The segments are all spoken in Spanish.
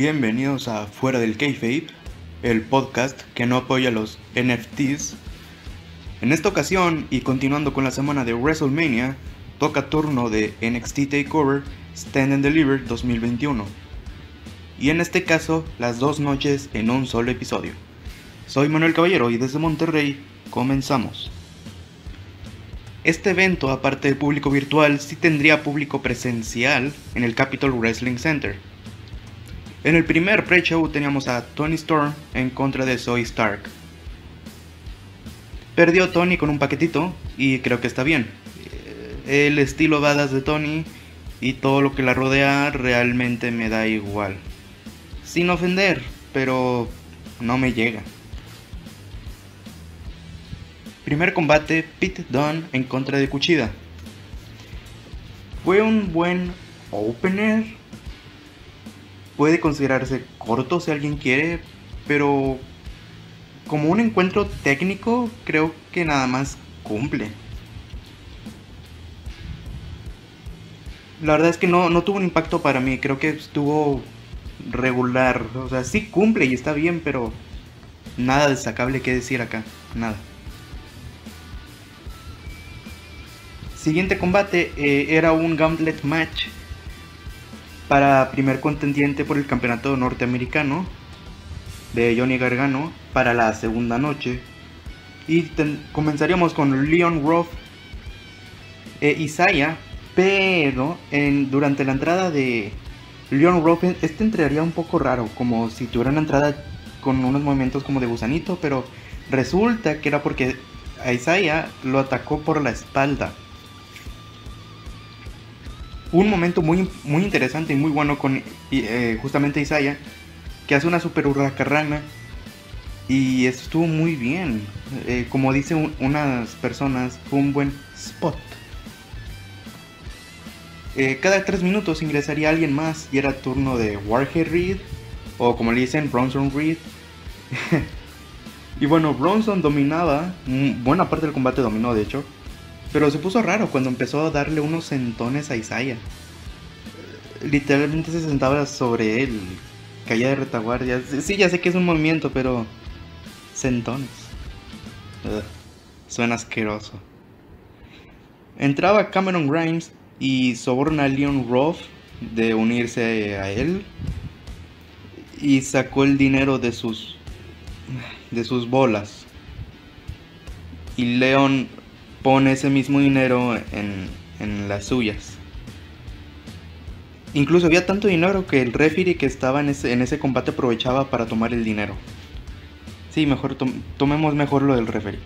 Bienvenidos a Fuera del Kayfabe, el podcast que no apoya los NFTs. En esta ocasión, y continuando con la semana de WrestleMania, toca turno de NXT TakeOver Stand and Deliver 2021. Y en este caso, las dos noches en un solo episodio. Soy Manuel Caballero y desde Monterrey comenzamos. Este evento, aparte del público virtual, sí tendría público presencial en el Capitol Wrestling Center en el primer pre-show teníamos a Tony Storm en contra de Zoe Stark. Perdió Tony con un paquetito y creo que está bien. El estilo badass de Tony y todo lo que la rodea realmente me da igual. Sin ofender, pero no me llega. Primer combate, Pete Dunne en contra de Kuchida. Fue un buen opener, puede considerarse corto si alguien quiere, pero como un encuentro técnico creo que nada más cumple. La verdad es que no, no tuvo un impacto para mí, creo que estuvo regular. O sea, sí cumple y está bien, pero nada destacable que decir acá, nada. Siguiente combate eh, era un gauntlet match para primer contendiente por el campeonato norteamericano de Johnny Gargano para la segunda noche. Y comenzaríamos con Leon Ruff e Isaiah, pero en, durante la entrada de Leon Ruff, este entraría un poco raro, como si tuviera una entrada con unos movimientos como de gusanito, pero resulta que era porque a Isaiah lo atacó por la espalda un momento muy, muy interesante y muy bueno con eh, justamente Isaiah, que hace una super hurracarrana y estuvo muy bien. Eh, como dicen unas personas, fue un buen spot. Eh, cada tres minutos ingresaría alguien más y era turno de Warhead Reed, o como le dicen, Bronson Reed. y bueno, Bronson dominaba, mm, buena parte del combate dominó de hecho, pero se puso raro cuando empezó a darle unos sentones a Isaiah. Literalmente se sentaba sobre él, caía de retaguardia. Sí, ya sé que es un movimiento, pero sentones. suena asqueroso. Entraba Cameron Grimes y soborna a Leon Roth de unirse a él y sacó el dinero de sus de sus bolas. Y Leon pone ese mismo dinero en, las suyas. Incluso había tanto dinero que el referee que estaba en ese, en ese combate aprovechaba para tomar el dinero. Sí, mejor tomemos mejor lo del referee.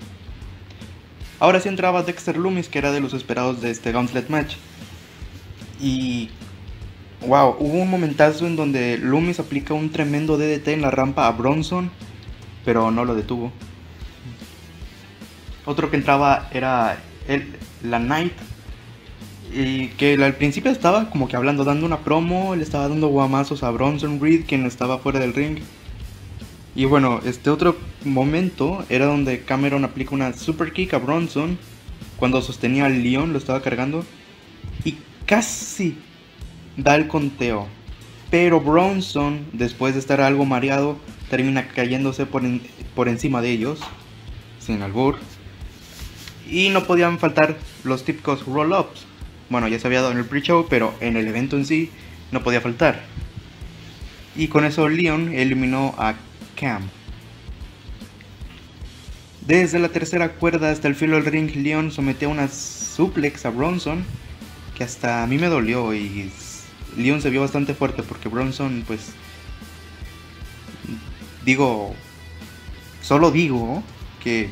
Ahora sí entraba Dexter Loomis, que era de los esperados de este Gauntlet Match. Y. Wow, hubo un momentazo en donde Loomis aplica un tremendo DDT en la rampa a Bronson, pero no lo detuvo. Otro que entraba era el, la Knight. Y que al principio estaba como que hablando, dando una promo, le estaba dando guamazos a Bronson Reed, quien estaba fuera del ring. Y bueno, este otro momento era donde Cameron aplica una super kick a Bronson cuando sostenía al Leon, lo estaba cargando. Y casi da el conteo. Pero Bronson, después de estar algo mareado, termina cayéndose por, por encima de ellos, sin albur. Y no podían faltar los típicos roll-ups. Bueno, ya se había dado en el pre-show, pero en el evento en sí no podía faltar. Y con eso Leon eliminó a Cam. Desde la tercera cuerda hasta el filo del ring, Leon sometió una suplex a Bronson, que hasta a mí me dolió y Leon se vio bastante fuerte porque Bronson, pues, digo, solo digo que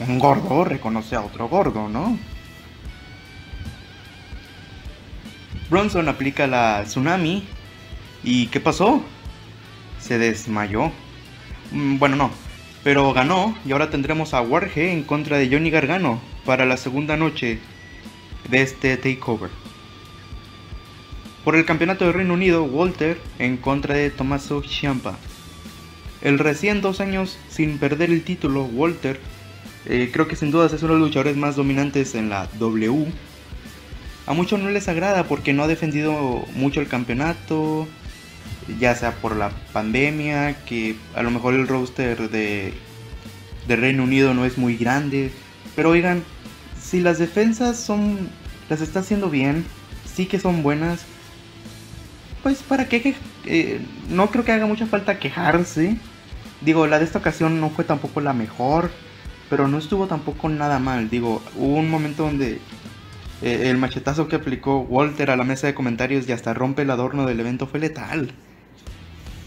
un gordo reconoce a otro gordo, ¿no? Bronson aplica la tsunami. ¿Y qué pasó? Se desmayó. Mm, bueno, no. Pero ganó y ahora tendremos a Warge en contra de Johnny Gargano para la segunda noche de este takeover. Por el campeonato de Reino Unido, Walter en contra de Tommaso Ciampa. El recién dos años sin perder el título, Walter eh, creo que sin dudas es uno de los luchadores más dominantes en la W. A muchos no les agrada porque no ha defendido mucho el campeonato. ya sea por la pandemia, que a lo mejor el roster de, de Reino Unido no es muy grande, pero oigan, si las defensas son, las está haciendo bien, sí que son buenas, pues para qué, eh, no creo que haga mucha falta quejarse. Digo, la de esta ocasión no fue tampoco la mejor, pero no estuvo tampoco nada mal. Digo, hubo un momento donde eh, el machetazo que aplicó Walter a la mesa de comentarios y hasta rompe el adorno del evento fue letal.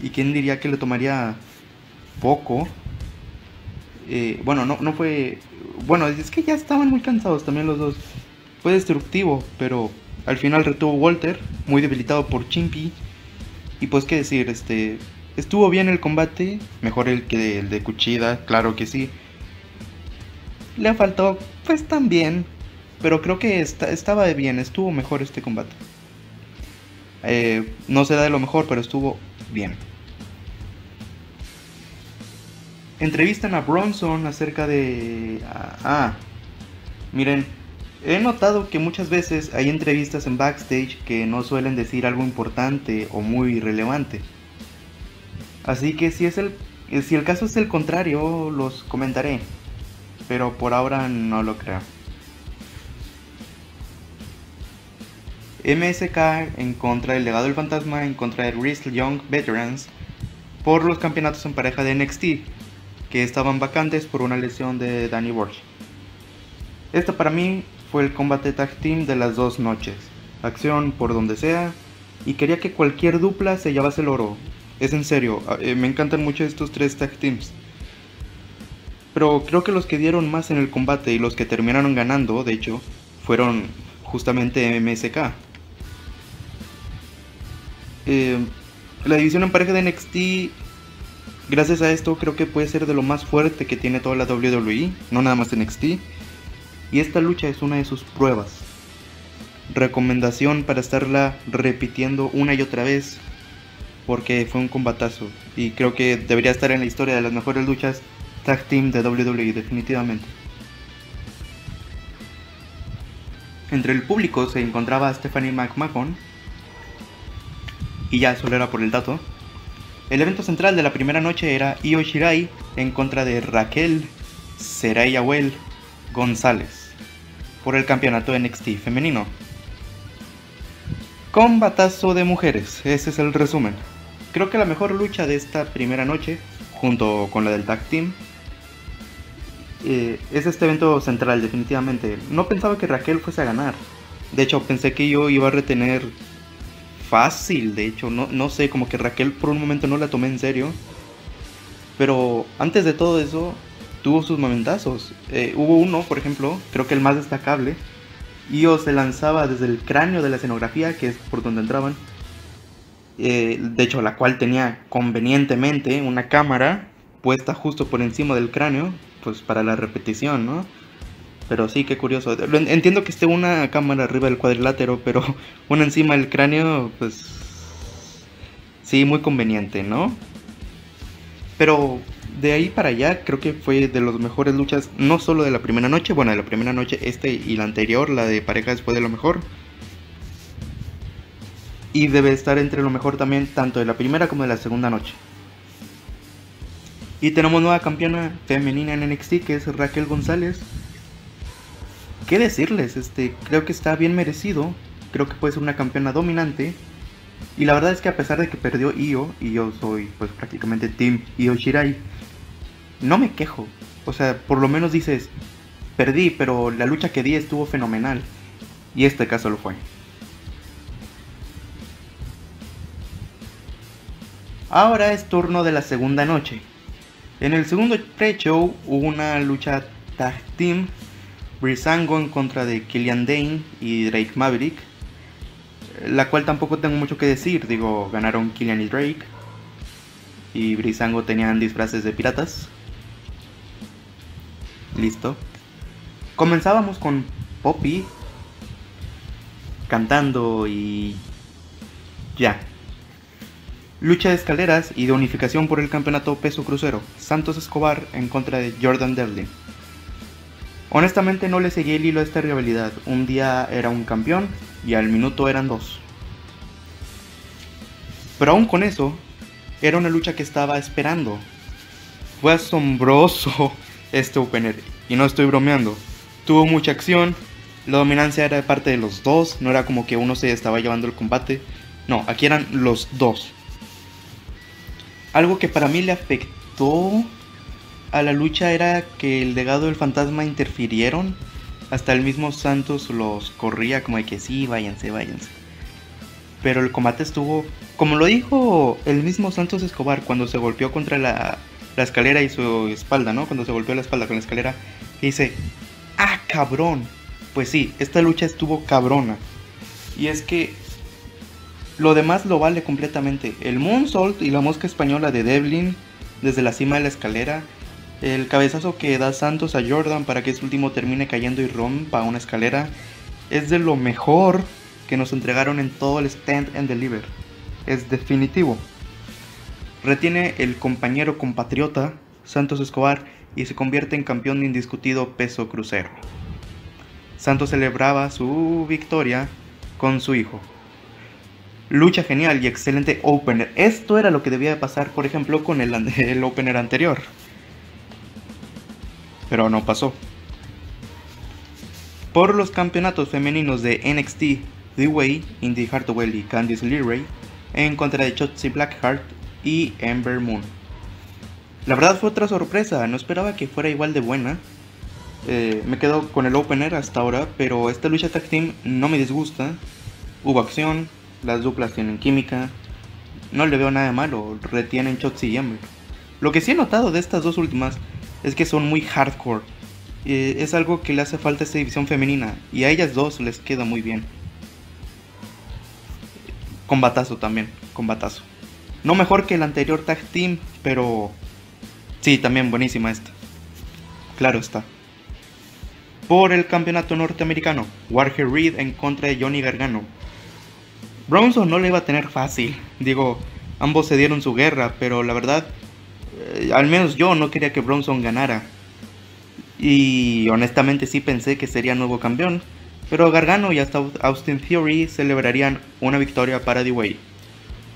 ¿Y quién diría que le tomaría poco? Eh, bueno, no, no fue... Bueno, es que ya estaban muy cansados también los dos. Fue destructivo, pero al final retuvo Walter, muy debilitado por Chimpy. Y pues qué decir, este... Estuvo bien el combate, mejor el que el de Cuchida, claro que sí. Le faltó, pues también, pero creo que estaba bien, estuvo mejor este combate. Eh, no se da de lo mejor, pero estuvo bien. Entrevistan a Bronson acerca de... Ah, ah, miren, he notado que muchas veces hay entrevistas en backstage que no suelen decir algo importante o muy relevante. Así que si, es el, si el caso es el contrario, los comentaré. Pero por ahora no lo creo. MSK en contra del legado del fantasma, en contra de Wrestle Young Veterans por los campeonatos en pareja de NXT, que estaban vacantes por una lesión de Danny Borch. Esto para mí fue el combate tag team de las dos noches. Acción por donde sea, y quería que cualquier dupla se llevase el oro. Es en serio, eh, me encantan mucho estos tres tag teams. Pero creo que los que dieron más en el combate y los que terminaron ganando, de hecho, fueron justamente MSK. Eh, la división en pareja de NXT, gracias a esto, creo que puede ser de lo más fuerte que tiene toda la WWE, no nada más NXT. Y esta lucha es una de sus pruebas. Recomendación para estarla repitiendo una y otra vez porque fue un combatazo y creo que debería estar en la historia de las mejores luchas tag team de WWE definitivamente. Entre el público se encontraba Stephanie McMahon y ya solo era por el dato. El evento central de la primera noche era Io Shirai en contra de Raquel Serayawel González por el campeonato NXT femenino. Combatazo de mujeres, ese es el resumen. Creo que la mejor lucha de esta primera noche, junto con la del tag team, eh, es este evento central, definitivamente. No pensaba que Raquel fuese a ganar. De hecho, pensé que yo iba a retener fácil. De hecho, no, no sé, como que Raquel por un momento no la tomé en serio. Pero antes de todo eso, tuvo sus momentazos. Eh, hubo uno, por ejemplo, creo que el más destacable, Io se lanzaba desde el cráneo de la escenografía, que es por donde entraban. Eh, de hecho, la cual tenía convenientemente una cámara puesta justo por encima del cráneo, pues para la repetición, ¿no? Pero sí, qué curioso. Entiendo que esté una cámara arriba del cuadrilátero, pero una encima del cráneo, pues... Sí, muy conveniente, ¿no? Pero de ahí para allá creo que fue de las mejores luchas, no solo de la primera noche, bueno, de la primera noche este y la anterior, la de pareja después de lo mejor. Y debe estar entre lo mejor también tanto de la primera como de la segunda noche. Y tenemos nueva campeona femenina en NXT que es Raquel González. ¿Qué decirles? Este, creo que está bien merecido. Creo que puede ser una campeona dominante. Y la verdad es que a pesar de que perdió Io, y yo soy pues prácticamente Team Io Shirai, no me quejo. O sea, por lo menos dices, perdí, pero la lucha que di estuvo fenomenal. Y este caso lo fue. Ahora es turno de la segunda noche. En el segundo pre-show hubo una lucha tag team. Brisango en contra de Killian Dane y Drake Maverick. La cual tampoco tengo mucho que decir. Digo, ganaron Killian y Drake. Y Brisango tenían disfraces de piratas. Listo. Comenzábamos con Poppy cantando y ya. Lucha de escaleras y de unificación por el campeonato peso crucero. Santos Escobar en contra de Jordan Devlin. Honestamente no le seguí el hilo a esta rivalidad. Un día era un campeón y al minuto eran dos. Pero aún con eso, era una lucha que estaba esperando. Fue asombroso este opener, y no estoy bromeando. Tuvo mucha acción, la dominancia era de parte de los dos, no era como que uno se estaba llevando el combate. No, aquí eran los dos. Algo que para mí le afectó a la lucha era que el legado del fantasma interfirieron. Hasta el mismo Santos los corría como de que sí, váyanse, váyanse. Pero el combate estuvo, como lo dijo el mismo Santos Escobar cuando se golpeó contra la, la escalera y su espalda, ¿no? Cuando se golpeó la espalda con la escalera, dice, ah, cabrón. Pues sí, esta lucha estuvo cabrona. Y es que lo demás lo vale completamente. El moonsault y la mosca española de Devlin desde la cima de la escalera el cabezazo que da Santos a Jordan para que este último termine cayendo y rompa una escalera es de lo mejor que nos entregaron en todo el Stand and Deliver. Es definitivo. Retiene el compañero compatriota Santos Escobar y se convierte en campeón de indiscutido peso crucero. Santos celebraba su victoria con su hijo. Lucha genial y excelente opener. Esto era lo que debía de pasar, por ejemplo, con el, opener anterior pero no pasó. Por los campeonatos femeninos de NXT, The Way, Indy Hartwell y Candice LeRae, en contra de Shotzi Blackheart y Ember Moon. La verdad fue otra sorpresa, no esperaba que fuera igual de buena. Eh, me quedo con el opener hasta ahora, pero esta lucha tag team no me disgusta. Hubo acción, las duplas tienen química, no le veo nada de malo, retienen Shotzi y Ember. Lo que sí he notado de estas dos últimas es que son muy hardcore. Eh, es algo que le hace falta a esta división femenina y a ellas dos les queda muy bien. Combatazo también, combatazo. No mejor que el anterior tag team, pero sí, también buenísima esta. Claro está. Por el campeonato norteamericano, Warher Reed en contra de Johnny Gargano. Bronson no le iba a tener fácil. Digo, ambos se dieron su guerra, pero la verdad eh, al menos yo no quería que Bronson ganara. Y honestamente sí pensé que sería nuevo campeón. Pero Gargano y hasta Austin Theory celebrarían una victoria para The Way.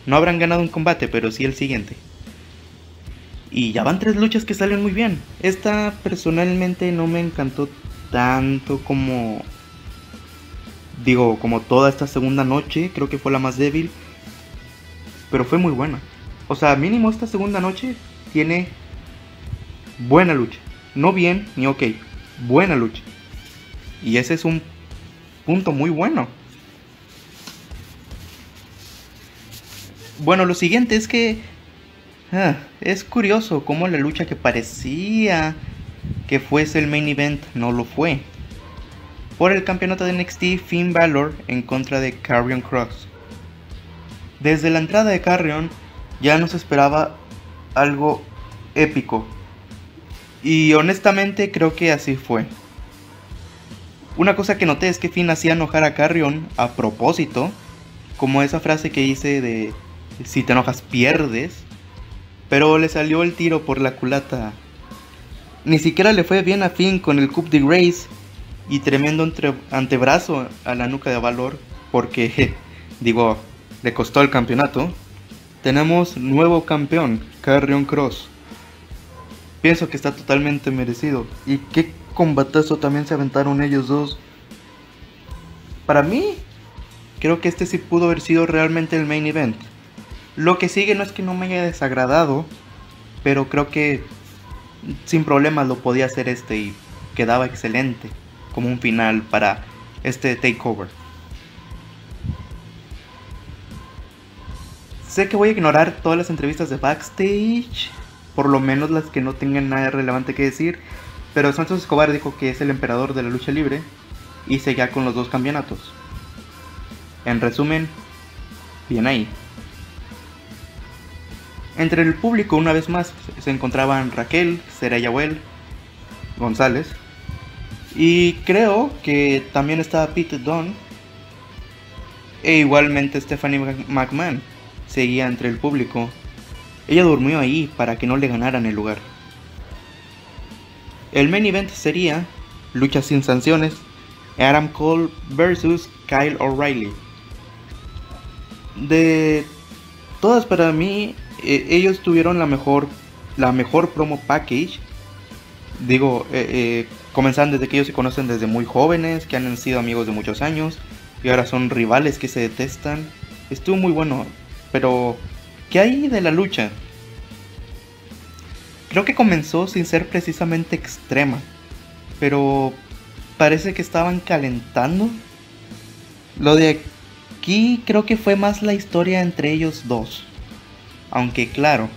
No habrán ganado un combate, pero sí el siguiente. Y ya van tres luchas que salen muy bien. Esta personalmente no me encantó tanto como... Digo, como toda esta segunda noche. Creo que fue la más débil. Pero fue muy buena. O sea, mínimo esta segunda noche tiene buena lucha. No bien ni ok, buena lucha. Y ese es un punto muy bueno. Bueno, lo siguiente es que ah, es curioso cómo la lucha que parecía que fuese el main event no lo fue. Por el campeonato de NXT, Finn Balor en contra de Carrion Cross. Desde la entrada de Carrion ya no se esperaba algo épico. Y honestamente creo que así fue. Una cosa que noté es que Finn hacía enojar a Carrion a propósito, como esa frase que hice de si te enojas pierdes, pero le salió el tiro por la culata. Ni siquiera le fue bien a Finn con el Cup de Grace y tremendo antebrazo a la nuca de Valor, porque, digo, le costó el campeonato. Tenemos nuevo campeón, Carrion Cross. Pienso que está totalmente merecido. Y qué combatazo también se aventaron ellos dos. Para mí, creo que este sí pudo haber sido realmente el main event. Lo que sigue no es que no me haya desagradado, pero creo que sin problemas lo podía hacer este y quedaba excelente como un final para este takeover. Sé que voy a ignorar todas las entrevistas de backstage por lo menos las que no tengan nada relevante que decir. Pero Santos Escobar dijo que es el emperador de la lucha libre y seguía con los dos campeonatos. En resumen, bien ahí. Entre el público, una vez más, se encontraban Raquel, Seraya Well, González. Y creo que también estaba Pete Dunne. E igualmente Stephanie McMahon seguía entre el público ella durmió ahí para que no le ganaran el lugar. El main event sería lucha sin sanciones, Adam Cole versus Kyle O'Reilly. De todas para mí, eh, ellos tuvieron la mejor, la mejor promo package. Digo, eh, comenzaron desde que ellos se conocen desde muy jóvenes, que han sido amigos de muchos años y ahora son rivales que se detestan. Estuvo muy bueno, pero ¿qué hay de la lucha? Creo que comenzó sin ser precisamente extrema, pero parece que estaban calentando. Lo de aquí creo que fue más la historia entre ellos dos. Aunque claro,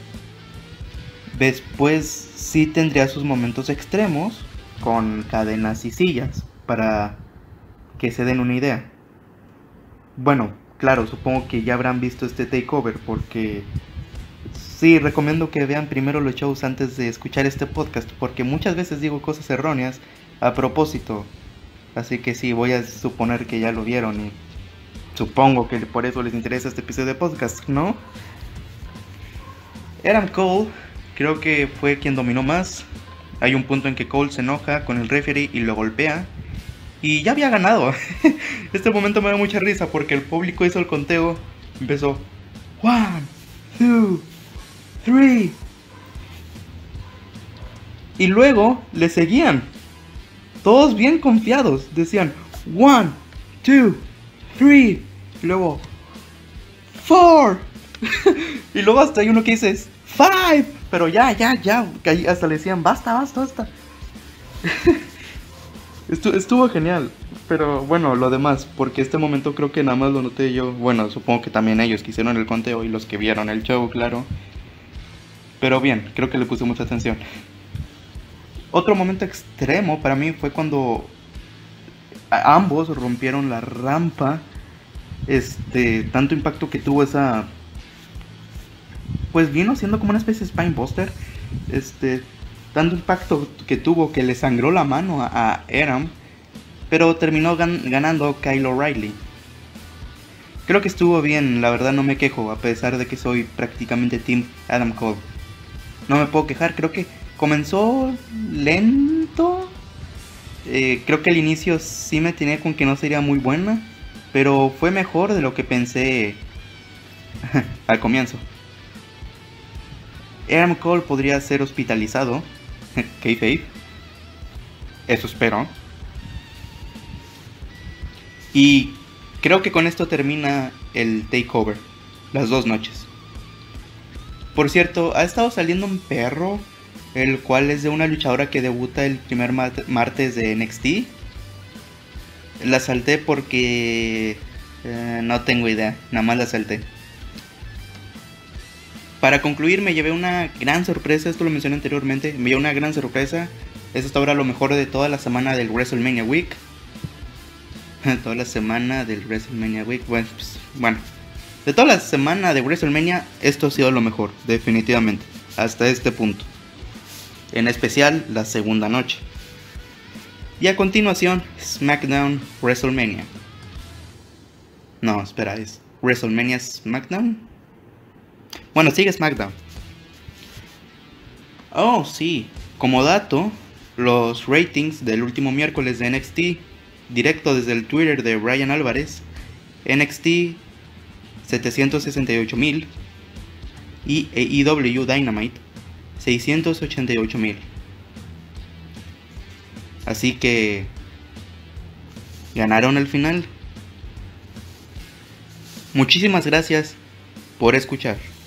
después sí tendría sus momentos extremos con cadenas y sillas para que se den una idea. Bueno, claro, supongo que ya habrán visto este takeover porque sí, recomiendo que vean primero los shows antes de escuchar este podcast porque muchas veces digo cosas erróneas a propósito. Así que sí, voy a suponer que ya lo vieron y supongo que por eso les interesa este episodio de podcast, ¿no? Adam Cole creo que fue quien dominó más. Hay un punto en que Cole se enoja con el referee y lo golpea. Y ya había ganado. este momento me da mucha risa porque el público hizo el conteo. Empezó. One, two, three. Y luego le seguían. Todos bien confiados. Decían. One, two, three. Y luego. Four. y luego hasta hay uno que dice. Five. Pero ya, ya, ya. Hasta le decían. Basta, basta, basta. Estuvo, genial. Pero bueno, lo demás, porque este momento creo que nada más lo noté yo. Bueno, supongo que también ellos que hicieron el conteo y los que vieron el show, claro. Pero bien, creo que le puse mucha atención. Otro momento extremo para mí fue cuando ambos rompieron la rampa. Este, tanto impacto que tuvo esa. Pues vino siendo como una especie de Spinebuster. Este, tanto impacto que tuvo que le sangró la mano a, Adam, pero terminó ganando Kyle O'Reilly. Creo que estuvo bien, la verdad no me quejo, a pesar de que soy prácticamente Team Adam Cole. No me puedo quejar, creo que comenzó lento. Eh, creo que al inicio sí me tenía con que no sería muy buena, pero fue mejor de lo que pensé al comienzo. Adam Cole podría ser hospitalizado kayfabe. Eso espero. Y creo que con esto termina el takeover. Las dos noches. Por cierto, ha estado saliendo un perro, el cual es de una luchadora que debuta el primer martes de NXT. La salté porque eh, no tengo idea, nada más la salté. Para concluir, me llevé una gran sorpresa, esto lo mencioné anteriormente, me llevé una gran sorpresa. Es hasta ahora lo mejor de toda la semana del WrestleMania Week. toda la semana del WrestleMania Week. Bueno, pues, bueno, de toda la semana de WrestleMania, esto ha sido lo mejor, definitivamente, hasta este punto. En especial la segunda noche. Y a continuación, SmackDown WrestleMania. No, espera, es WrestleMania SmackDown. Bueno, sigue SmackDown. Oh, sí. Como dato, los ratings del último miércoles de NXT, directo desde el Twitter de Brian Álvarez, NXT 768 mil y AEW Dynamite 688 mil. Así que ganaron el final. Muchísimas gracias por escuchar.